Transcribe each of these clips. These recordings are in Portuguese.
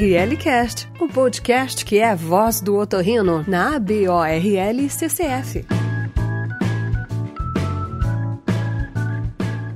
ORL Cast, o podcast que é a voz do otorrino na ABORL CCF.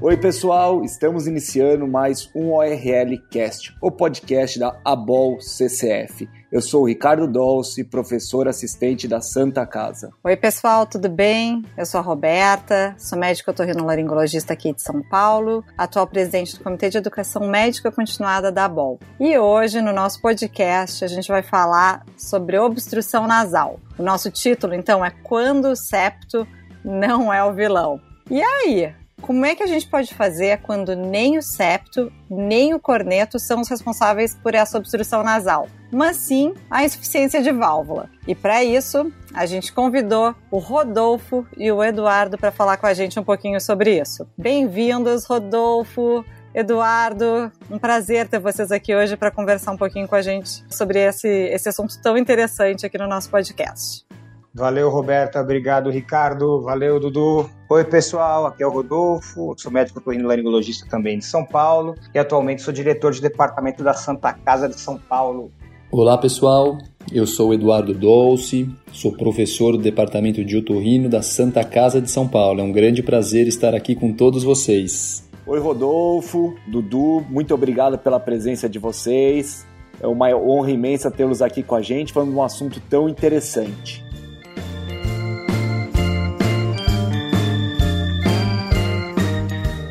Oi, pessoal, estamos iniciando mais um ORL Cast, o podcast da ABOL CCF. Eu sou o Ricardo Dolce, professor assistente da Santa Casa. Oi, pessoal, tudo bem? Eu sou a Roberta, sou médica otorrinolaringologista aqui de São Paulo, atual presidente do Comitê de Educação Médica Continuada da ABOL. E hoje, no nosso podcast, a gente vai falar sobre obstrução nasal. O nosso título, então, é Quando o septo não é o vilão. E aí, como é que a gente pode fazer quando nem o septo, nem o corneto são os responsáveis por essa obstrução nasal, mas sim a insuficiência de válvula? E para isso, a gente convidou o Rodolfo e o Eduardo para falar com a gente um pouquinho sobre isso. Bem-vindos, Rodolfo! Eduardo, um prazer ter vocês aqui hoje para conversar um pouquinho com a gente sobre esse, esse assunto tão interessante aqui no nosso podcast. Valeu, Roberta. Obrigado, Ricardo. Valeu, Dudu. Oi, pessoal. Aqui é o Rodolfo. Sou médico laringologista também de São Paulo e atualmente sou diretor de departamento da Santa Casa de São Paulo. Olá, pessoal. Eu sou Eduardo Dolce, sou professor do Departamento de Otorrino da Santa Casa de São Paulo. É um grande prazer estar aqui com todos vocês. Oi, Rodolfo, Dudu, muito obrigado pela presença de vocês. É uma honra imensa tê-los aqui com a gente falando de um assunto tão interessante.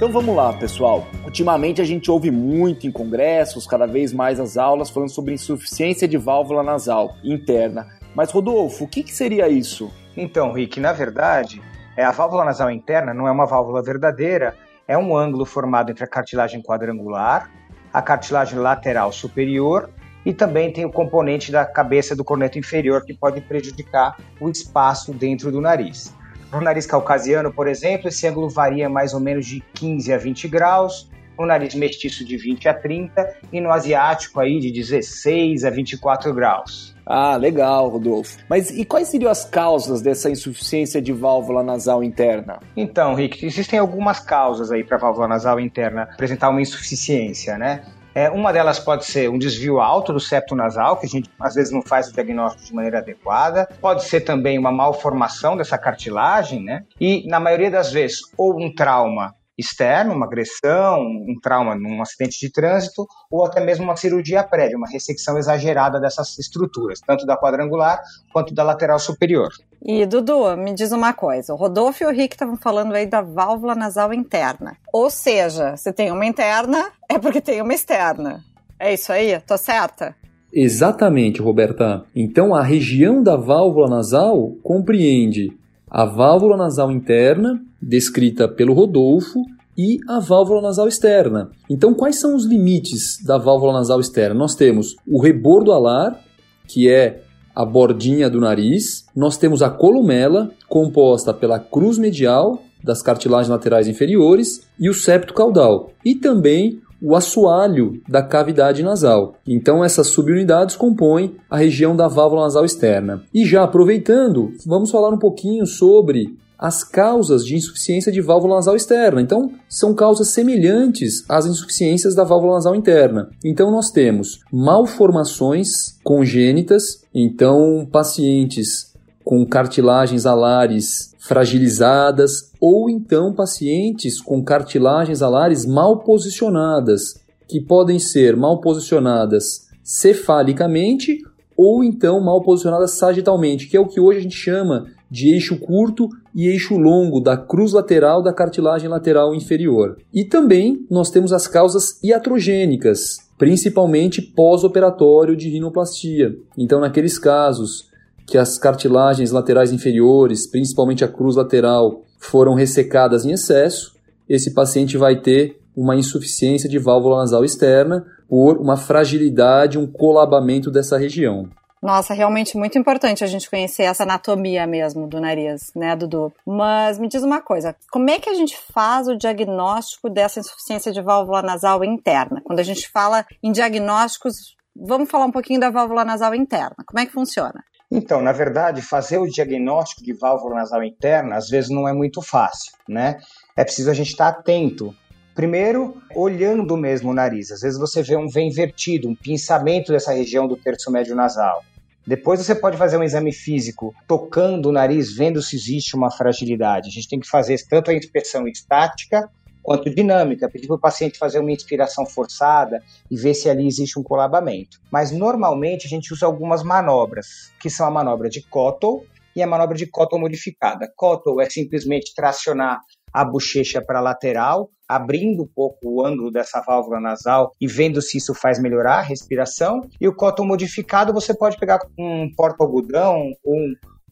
Então vamos lá, pessoal. Ultimamente a gente ouve muito em congressos, cada vez mais as aulas falando sobre insuficiência de válvula nasal interna. Mas Rodolfo, o que, que seria isso? Então, Rick, na verdade, é a válvula nasal interna não é uma válvula verdadeira, é um ângulo formado entre a cartilagem quadrangular, a cartilagem lateral superior e também tem o componente da cabeça do corneto inferior que pode prejudicar o espaço dentro do nariz. No nariz caucasiano, por exemplo, esse ângulo varia mais ou menos de 15 a 20 graus, no nariz mestiço de 20 a 30 e no asiático aí de 16 a 24 graus. Ah, legal, Rodolfo. Mas e quais seriam as causas dessa insuficiência de válvula nasal interna? Então, Rick, existem algumas causas aí para a válvula nasal interna apresentar uma insuficiência, né? É, uma delas pode ser um desvio alto do septo nasal, que a gente às vezes não faz o diagnóstico de maneira adequada. Pode ser também uma malformação dessa cartilagem, né? E na maioria das vezes, ou um trauma externo, uma agressão, um trauma num acidente de trânsito, ou até mesmo uma cirurgia prévia, uma ressecção exagerada dessas estruturas, tanto da quadrangular quanto da lateral superior. E Dudu, me diz uma coisa: o Rodolfo e o Rick estavam falando aí da válvula nasal interna. Ou seja, se tem uma interna, é porque tem uma externa. É isso aí? Tô certa? Exatamente, Roberta. Então, a região da válvula nasal compreende a válvula nasal interna, descrita pelo Rodolfo, e a válvula nasal externa. Então, quais são os limites da válvula nasal externa? Nós temos o rebordo alar, que é a bordinha do nariz. Nós temos a columela, composta pela cruz medial das cartilagens laterais inferiores e o septo caudal. E também o assoalho da cavidade nasal. Então, essas subunidades compõem a região da válvula nasal externa. E já aproveitando, vamos falar um pouquinho sobre as causas de insuficiência de válvula nasal externa. Então, são causas semelhantes às insuficiências da válvula nasal interna. Então, nós temos malformações congênitas, então, pacientes com cartilagens alares fragilizadas ou então pacientes com cartilagens alares mal posicionadas, que podem ser mal posicionadas cefalicamente ou então mal posicionadas sagitalmente, que é o que hoje a gente chama de eixo curto e eixo longo da cruz lateral da cartilagem lateral inferior. E também nós temos as causas iatrogênicas, principalmente pós-operatório de rinoplastia. Então, naqueles casos que as cartilagens laterais inferiores, principalmente a cruz lateral, foram ressecadas em excesso, esse paciente vai ter uma insuficiência de válvula nasal externa por uma fragilidade, um colabamento dessa região. Nossa, realmente muito importante a gente conhecer essa anatomia mesmo do nariz, né, Dudu? Mas me diz uma coisa, como é que a gente faz o diagnóstico dessa insuficiência de válvula nasal interna? Quando a gente fala em diagnósticos, vamos falar um pouquinho da válvula nasal interna. Como é que funciona? Então, na verdade, fazer o diagnóstico de válvula nasal interna às vezes não é muito fácil, né? É preciso a gente estar atento Primeiro, olhando mesmo o nariz. Às vezes você vê um vem invertido, um pinçamento dessa região do terço médio nasal. Depois você pode fazer um exame físico tocando o nariz, vendo se existe uma fragilidade. A gente tem que fazer tanto a inspeção estática quanto dinâmica, pedir para o paciente fazer uma inspiração forçada e ver se ali existe um colabamento. Mas normalmente a gente usa algumas manobras, que são a manobra de Cottle e a manobra de Cottle modificada. Cottle é simplesmente tracionar a bochecha para a lateral, abrindo um pouco o ângulo dessa válvula nasal e vendo se isso faz melhorar a respiração. E o cotton modificado você pode pegar um porta-algodão ou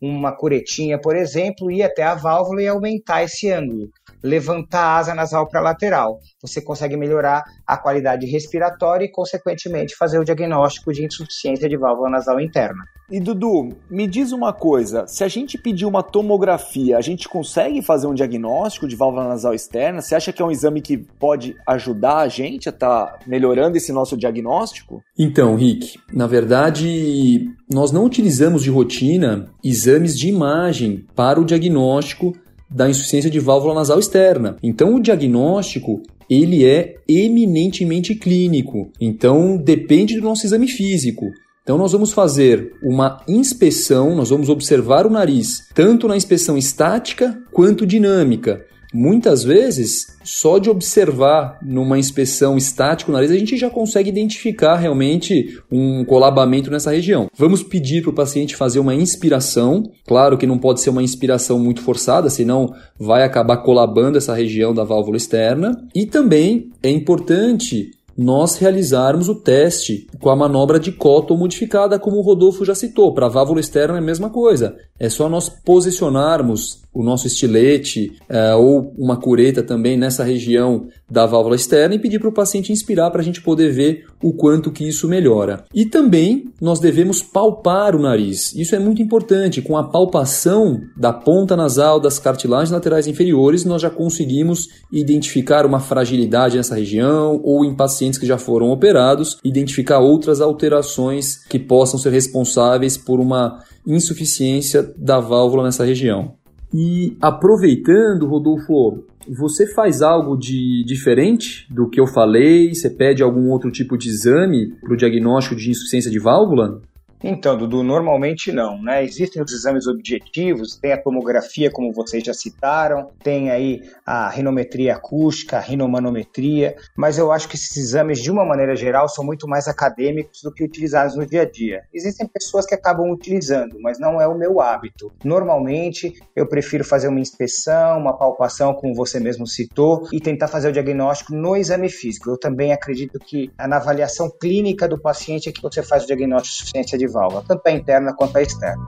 uma curetinha, por exemplo, ir até a válvula e aumentar esse ângulo levantar a asa nasal para a lateral. Você consegue melhorar a qualidade respiratória e, consequentemente, fazer o diagnóstico de insuficiência de válvula nasal interna. E Dudu, me diz uma coisa: se a gente pedir uma tomografia, a gente consegue fazer um diagnóstico de válvula nasal externa? Você acha que é um exame que pode ajudar a gente a estar tá melhorando esse nosso diagnóstico? Então, Rick, na verdade, nós não utilizamos de rotina exames de imagem para o diagnóstico da insuficiência de válvula nasal externa. Então, o diagnóstico ele é eminentemente clínico. Então, depende do nosso exame físico. Então, nós vamos fazer uma inspeção, nós vamos observar o nariz, tanto na inspeção estática quanto dinâmica. Muitas vezes, só de observar numa inspeção estática o nariz, a gente já consegue identificar realmente um colabamento nessa região. Vamos pedir para o paciente fazer uma inspiração. Claro que não pode ser uma inspiração muito forçada, senão vai acabar colabando essa região da válvula externa. E também é importante nós realizarmos o teste com a manobra de Cotton modificada, como o Rodolfo já citou. Para a válvula externa é a mesma coisa. É só nós posicionarmos o nosso estilete é, ou uma cureta também nessa região da válvula externa e pedir para o paciente inspirar para a gente poder ver o quanto que isso melhora. E também nós devemos palpar o nariz. Isso é muito importante. Com a palpação da ponta nasal das cartilagens laterais inferiores, nós já conseguimos identificar uma fragilidade nessa região ou em pacientes que já foram operados, identificar outras alterações que possam ser responsáveis por uma insuficiência da válvula nessa região. E aproveitando, Rodolfo, você faz algo de diferente do que eu falei? Você pede algum outro tipo de exame para o diagnóstico de insuficiência de válvula? Então, Dudu, normalmente não, né? Existem os exames objetivos, tem a tomografia, como vocês já citaram, tem aí a rinometria acústica, a rinomanometria, mas eu acho que esses exames, de uma maneira geral, são muito mais acadêmicos do que utilizados no dia a dia. Existem pessoas que acabam utilizando, mas não é o meu hábito. Normalmente, eu prefiro fazer uma inspeção, uma palpação, como você mesmo citou, e tentar fazer o diagnóstico no exame físico. Eu também acredito que na avaliação clínica do paciente é que você faz o diagnóstico de suficiência de válvula, tanto a interna quanto a externa.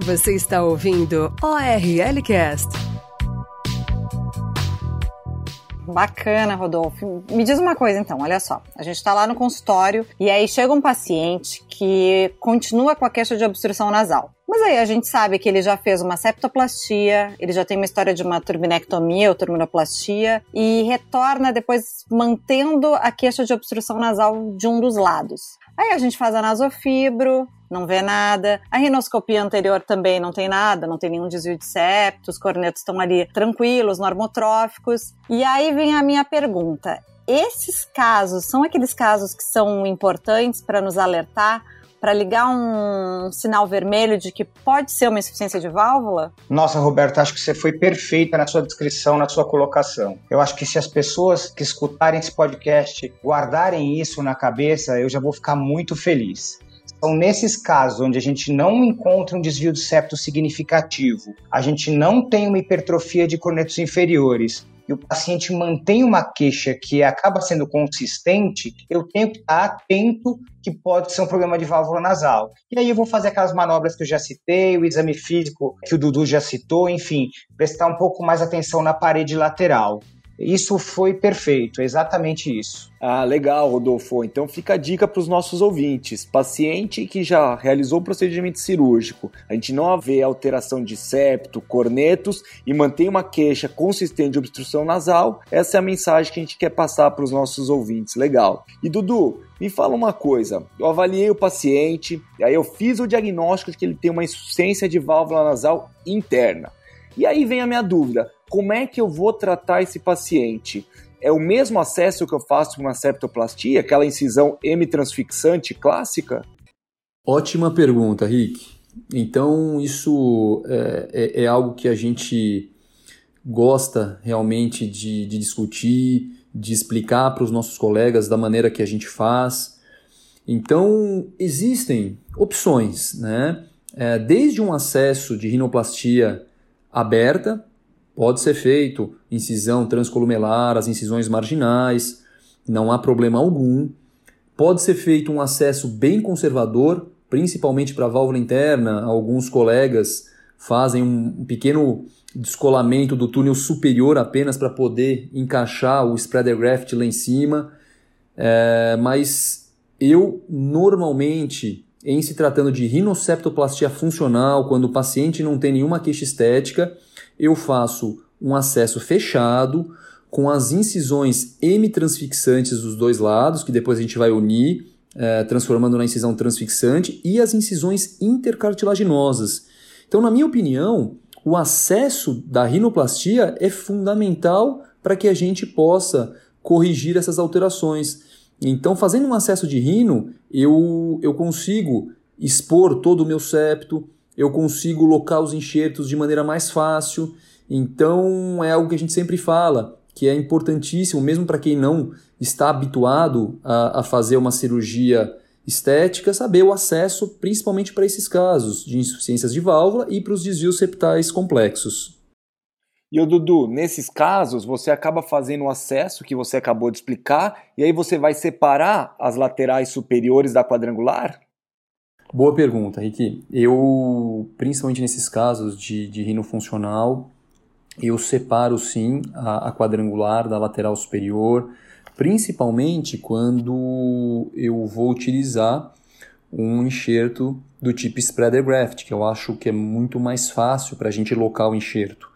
Você está ouvindo ORLcast. Bacana, Rodolfo. Me diz uma coisa então, olha só. A gente está lá no consultório e aí chega um paciente que continua com a queixa de obstrução nasal. Mas aí a gente sabe que ele já fez uma septoplastia, ele já tem uma história de uma turbinectomia ou turbinoplastia e retorna depois mantendo a queixa de obstrução nasal de um dos lados. Aí a gente faz a nasofibro, não vê nada. A rinoscopia anterior também não tem nada, não tem nenhum desvio de septo, os cornetos estão ali tranquilos, normotróficos. E aí vem a minha pergunta: esses casos são aqueles casos que são importantes para nos alertar para ligar um sinal vermelho de que pode ser uma insuficiência de válvula? Nossa, Roberto, acho que você foi perfeita na sua descrição, na sua colocação. Eu acho que se as pessoas que escutarem esse podcast guardarem isso na cabeça, eu já vou ficar muito feliz. São nesses casos onde a gente não encontra um desvio de septo significativo, a gente não tem uma hipertrofia de cornetos inferiores, e o paciente mantém uma queixa que acaba sendo consistente, eu tenho que estar atento que pode ser um problema de válvula nasal. E aí eu vou fazer aquelas manobras que eu já citei, o exame físico que o Dudu já citou, enfim, prestar um pouco mais atenção na parede lateral. Isso foi perfeito, exatamente isso. Ah, legal, Rodolfo. Então fica a dica para os nossos ouvintes. Paciente que já realizou o procedimento cirúrgico, a gente não vê alteração de septo, cornetos e mantém uma queixa consistente de obstrução nasal, essa é a mensagem que a gente quer passar para os nossos ouvintes. Legal. E Dudu, me fala uma coisa. Eu avaliei o paciente, aí eu fiz o diagnóstico de que ele tem uma insuficiência de válvula nasal interna. E aí vem a minha dúvida: como é que eu vou tratar esse paciente? É o mesmo acesso que eu faço com uma septoplastia, aquela incisão hemitransfixante clássica? Ótima pergunta, Rick. Então, isso é, é, é algo que a gente gosta realmente de, de discutir, de explicar para os nossos colegas da maneira que a gente faz. Então, existem opções, né? É, desde um acesso de rinoplastia aberta, pode ser feito incisão transcolumelar, as incisões marginais, não há problema algum. Pode ser feito um acesso bem conservador, principalmente para a válvula interna, alguns colegas fazem um pequeno descolamento do túnel superior apenas para poder encaixar o spreader graft lá em cima. É, mas eu normalmente, em se tratando de rinoceptoplastia funcional, quando o paciente não tem nenhuma queixa estética, eu faço um acesso fechado com as incisões hemitransfixantes dos dois lados, que depois a gente vai unir é, transformando na incisão transfixante, e as incisões intercartilaginosas. Então, na minha opinião, o acesso da rinoplastia é fundamental para que a gente possa corrigir essas alterações. Então, fazendo um acesso de rino, eu, eu consigo expor todo o meu septo, eu consigo locar os enxertos de maneira mais fácil. Então, é algo que a gente sempre fala, que é importantíssimo, mesmo para quem não está habituado a, a fazer uma cirurgia estética, saber o acesso principalmente para esses casos de insuficiências de válvula e para os desvios septais complexos. E o Dudu, nesses casos, você acaba fazendo o acesso que você acabou de explicar, e aí você vai separar as laterais superiores da quadrangular? Boa pergunta, Ricky. Eu, principalmente nesses casos de, de rino funcional, eu separo sim a, a quadrangular da lateral superior, principalmente quando eu vou utilizar um enxerto do tipo spreader graft, que eu acho que é muito mais fácil para a gente locar o enxerto.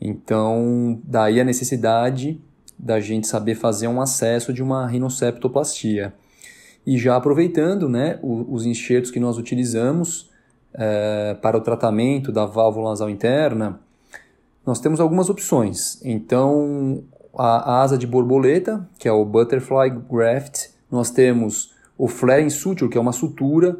Então, daí a necessidade da gente saber fazer um acesso de uma rinoceptoplastia. E já aproveitando né, os enxertos que nós utilizamos é, para o tratamento da válvula nasal interna, nós temos algumas opções. Então, a asa de borboleta, que é o Butterfly Graft, nós temos o Flaring Suture, que é uma sutura,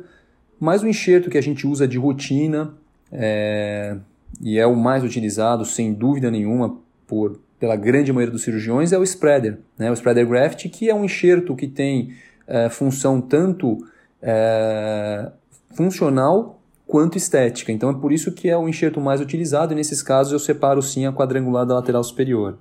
mais o enxerto que a gente usa de rotina, é, e é o mais utilizado, sem dúvida nenhuma, por, pela grande maioria dos cirurgiões, é o Spreader. Né? O Spreader Graft, que é um enxerto que tem é, função tanto é, funcional quanto estética. Então é por isso que é o enxerto mais utilizado, e nesses casos eu separo sim a quadrangular da lateral superior.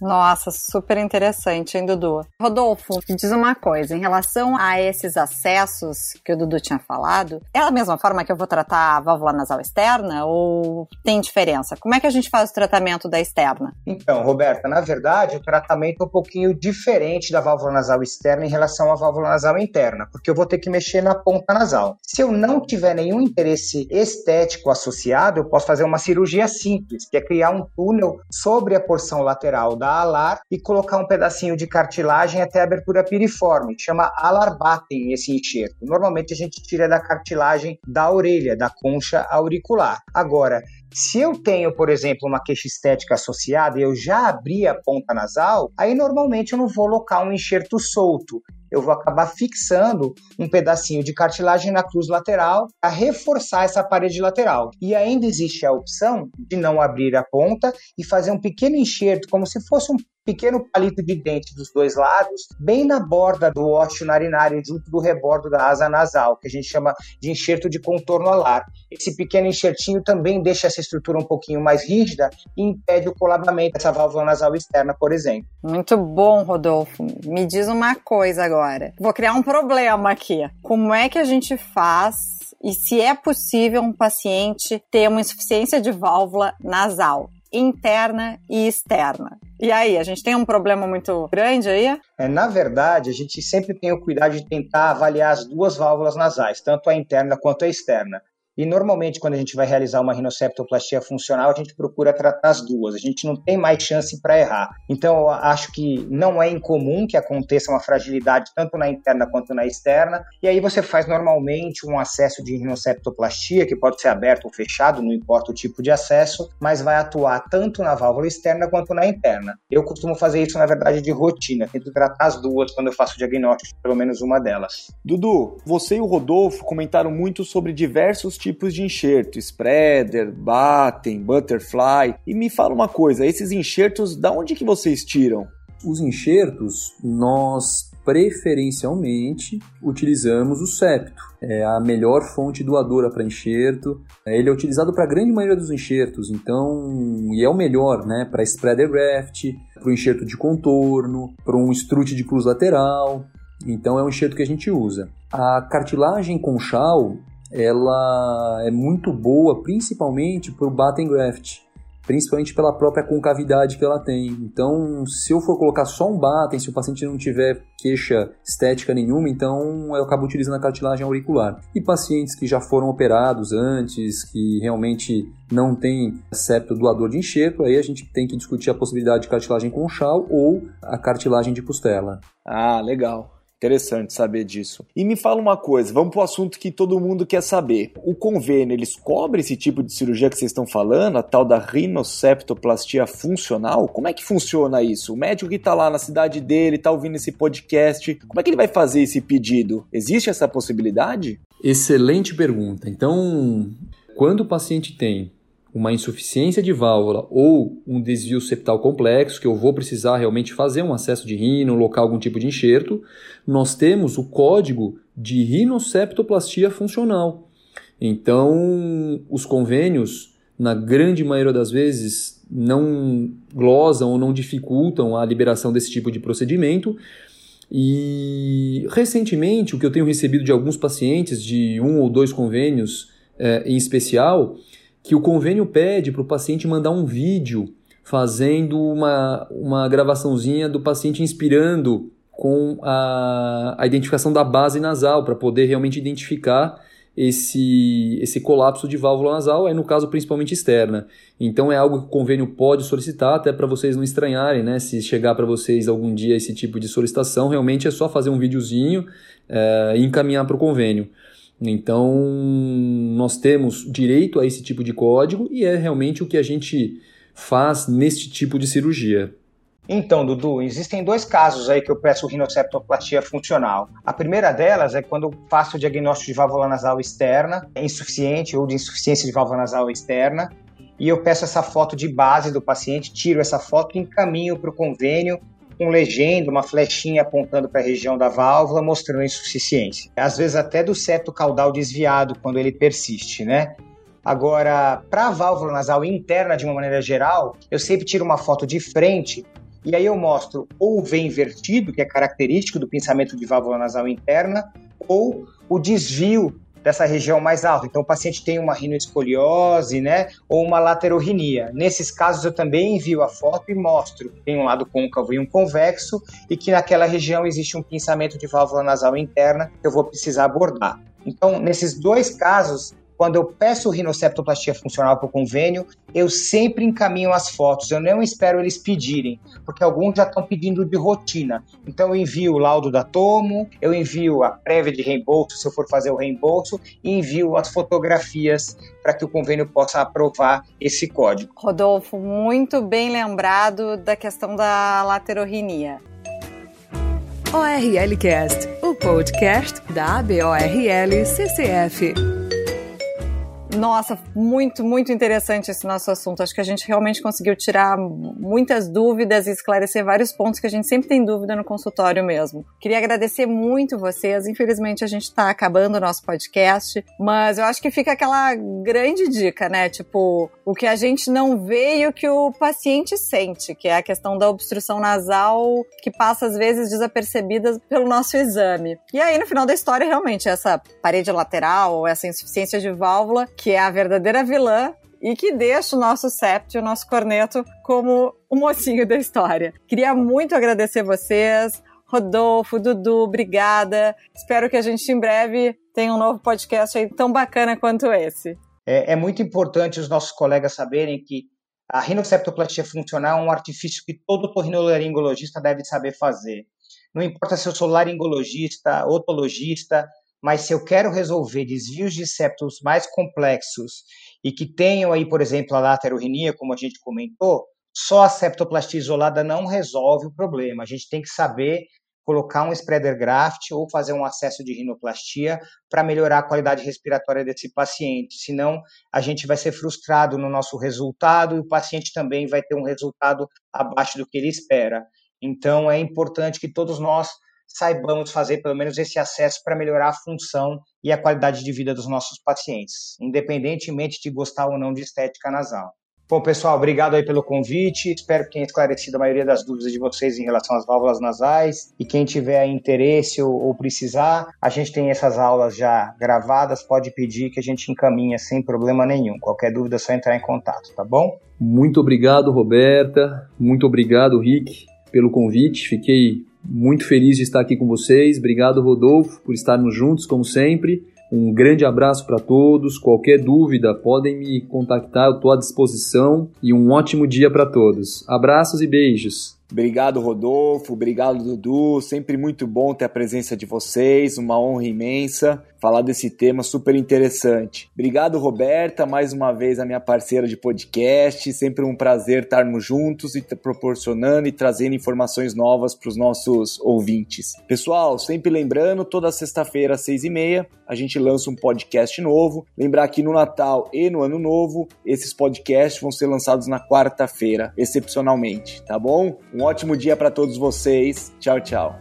Nossa, super interessante, hein, Dudu? Rodolfo, diz uma coisa, em relação a esses acessos que o Dudu tinha falado, é a mesma forma que eu vou tratar a válvula nasal externa ou tem diferença? Como é que a gente faz o tratamento da externa? Então, Roberta, na verdade, o tratamento é um pouquinho diferente da válvula nasal externa em relação à válvula nasal interna, porque eu vou ter que mexer na ponta nasal. Se eu não tiver nenhum interesse estético associado, eu posso fazer uma cirurgia simples, que é criar um túnel sobre a porção lateral da alar e colocar um pedacinho de cartilagem até a abertura piriforme. Chama alarbatem esse enxerto. Normalmente a gente tira da cartilagem da orelha, da concha auricular. Agora, se eu tenho, por exemplo, uma queixa estética associada e eu já abri a ponta nasal, aí normalmente eu não vou colocar um enxerto solto eu vou acabar fixando um pedacinho de cartilagem na cruz lateral para reforçar essa parede lateral. E ainda existe a opção de não abrir a ponta e fazer um pequeno enxerto, como se fosse um pequeno palito de dente dos dois lados, bem na borda do ósseo narinário, junto do rebordo da asa nasal, que a gente chama de enxerto de contorno alar. Esse pequeno enxertinho também deixa essa estrutura um pouquinho mais rígida e impede o colabamento dessa válvula nasal externa, por exemplo. Muito bom, Rodolfo. Me diz uma coisa agora. Vou criar um problema aqui. Como é que a gente faz e se é possível um paciente ter uma insuficiência de válvula nasal? Interna e externa. E aí, a gente tem um problema muito grande aí? É, na verdade, a gente sempre tem o cuidado de tentar avaliar as duas válvulas nasais, tanto a interna quanto a externa. E normalmente, quando a gente vai realizar uma rinoceptoplastia funcional, a gente procura tratar as duas. A gente não tem mais chance para errar. Então, eu acho que não é incomum que aconteça uma fragilidade tanto na interna quanto na externa. E aí você faz normalmente um acesso de rinoceptoplastia, que pode ser aberto ou fechado, não importa o tipo de acesso, mas vai atuar tanto na válvula externa quanto na interna. Eu costumo fazer isso, na verdade, de rotina. Tento tratar as duas quando eu faço o diagnóstico, pelo menos uma delas. Dudu, você e o Rodolfo comentaram muito sobre diversos tipos de enxerto, spreader, batten, butterfly. E me fala uma coisa, esses enxertos, da onde que vocês tiram? Os enxertos, nós preferencialmente utilizamos o septo. É a melhor fonte doadora para enxerto. Ele é utilizado para a grande maioria dos enxertos, então, e é o melhor, né, para spreader graft, para o enxerto de contorno, para um strut de cruz lateral. Então é um enxerto que a gente usa. A cartilagem conchal, ela é muito boa, principalmente para o batten graft, principalmente pela própria concavidade que ela tem. Então, se eu for colocar só um batten, se o paciente não tiver queixa estética nenhuma, então eu acabo utilizando a cartilagem auricular. E pacientes que já foram operados antes, que realmente não tem septo doador de enxerto, aí a gente tem que discutir a possibilidade de cartilagem conchal ou a cartilagem de costela. Ah, legal. Interessante saber disso. E me fala uma coisa, vamos para o assunto que todo mundo quer saber. O convênio, eles cobrem esse tipo de cirurgia que vocês estão falando, a tal da rinoceptoplastia funcional? Como é que funciona isso? O médico que está lá na cidade dele, está ouvindo esse podcast, como é que ele vai fazer esse pedido? Existe essa possibilidade? Excelente pergunta. Então, quando o paciente tem uma insuficiência de válvula ou um desvio septal complexo, que eu vou precisar realmente fazer um acesso de rino, locar algum tipo de enxerto, nós temos o código de rinoceptoplastia funcional. Então, os convênios, na grande maioria das vezes, não glosam ou não dificultam a liberação desse tipo de procedimento. E recentemente, o que eu tenho recebido de alguns pacientes, de um ou dois convênios é, em especial, que o convênio pede para o paciente mandar um vídeo fazendo uma, uma gravaçãozinha do paciente inspirando com a, a identificação da base nasal, para poder realmente identificar esse, esse colapso de válvula nasal, aí no caso principalmente externa. Então é algo que o convênio pode solicitar, até para vocês não estranharem, né? Se chegar para vocês algum dia esse tipo de solicitação, realmente é só fazer um videozinho é, e encaminhar para o convênio. Então, nós temos direito a esse tipo de código e é realmente o que a gente faz neste tipo de cirurgia. Então, Dudu, existem dois casos aí que eu peço rinoceptoplastia funcional. A primeira delas é quando eu faço o diagnóstico de válvula nasal externa, insuficiente ou de insuficiência de válvula nasal externa, e eu peço essa foto de base do paciente, tiro essa foto e encaminho para o convênio com legenda, uma flechinha apontando para a região da válvula, mostrando insuficiência. Às vezes até do septo caudal desviado, quando ele persiste, né? Agora, para a válvula nasal interna, de uma maneira geral, eu sempre tiro uma foto de frente e aí eu mostro ou o V invertido, que é característico do pensamento de válvula nasal interna, ou o desvio dessa região mais alta. Então, o paciente tem uma rinoescoliose, né, ou uma laterorrinia. Nesses casos, eu também envio a foto e mostro tem um lado côncavo e um convexo e que naquela região existe um pinçamento de válvula nasal interna que eu vou precisar abordar. Então, nesses dois casos, quando eu peço rinoceptoplastia funcional para o convênio, eu sempre encaminho as fotos, eu não espero eles pedirem, porque alguns já estão pedindo de rotina. Então eu envio o laudo da Tomo, eu envio a prévia de reembolso, se eu for fazer o reembolso, e envio as fotografias para que o convênio possa aprovar esse código. Rodolfo, muito bem lembrado da questão da laterorrinia. ORLcast, o podcast da ABORL CCF. Nossa, muito, muito interessante esse nosso assunto. Acho que a gente realmente conseguiu tirar muitas dúvidas e esclarecer vários pontos que a gente sempre tem dúvida no consultório mesmo. Queria agradecer muito vocês. Infelizmente, a gente está acabando o nosso podcast, mas eu acho que fica aquela grande dica, né? Tipo, o que a gente não vê e o que o paciente sente, que é a questão da obstrução nasal que passa às vezes desapercebida pelo nosso exame. E aí, no final da história, realmente, essa parede lateral ou essa insuficiência de válvula que é a verdadeira vilã e que deixa o nosso septo e o nosso corneto como o mocinho da história. Queria muito agradecer vocês. Rodolfo, Dudu, obrigada. Espero que a gente em breve tem um novo podcast aí tão bacana quanto esse. É, é muito importante os nossos colegas saberem que a rinoceptoplastia funcional é um artifício que todo torrinolaringologista deve saber fazer. Não importa se eu sou laringologista, otologista, mas se eu quero resolver desvios de septos mais complexos e que tenham aí, por exemplo, a laterorrenia, como a gente comentou, só a septoplastia isolada não resolve o problema. A gente tem que saber colocar um spreader graft ou fazer um acesso de rinoplastia para melhorar a qualidade respiratória desse paciente. Senão, a gente vai ser frustrado no nosso resultado e o paciente também vai ter um resultado abaixo do que ele espera. Então, é importante que todos nós saibamos fazer pelo menos esse acesso para melhorar a função e a qualidade de vida dos nossos pacientes, independentemente de gostar ou não de estética nasal. Bom, pessoal, obrigado aí pelo convite. Espero que tenha esclarecido a maioria das dúvidas de vocês em relação às válvulas nasais. E quem tiver interesse ou, ou, precisar, a gente tem essas aulas já gravadas. Pode pedir que a gente encaminha sem problema nenhum. Qualquer dúvida é só entrar em contato, tá bom? Muito obrigado, Roberta. Muito obrigado, Rick, pelo convite. Fiquei muito feliz de estar aqui com vocês. Obrigado, Rodolfo, por estarmos juntos, como sempre. Um grande abraço para todos. Qualquer dúvida, podem me contactar, eu estou à disposição. E um ótimo dia para todos. Abraços e beijos. Obrigado, Rodolfo. Obrigado, Dudu. Sempre muito bom ter a presença de vocês. Uma honra imensa falar desse tema super interessante. Obrigado, Roberta, mais uma vez a minha parceira de podcast. Sempre um prazer estarmos juntos e proporcionando e trazendo informações novas para os nossos ouvintes. Pessoal, sempre lembrando, toda sexta-feira às seis e meia a gente lança um podcast novo. Lembrar que no Natal e no Ano Novo esses podcasts vão ser lançados na quarta-feira, excepcionalmente, tá bom? Um ótimo dia para todos vocês. Tchau, tchau.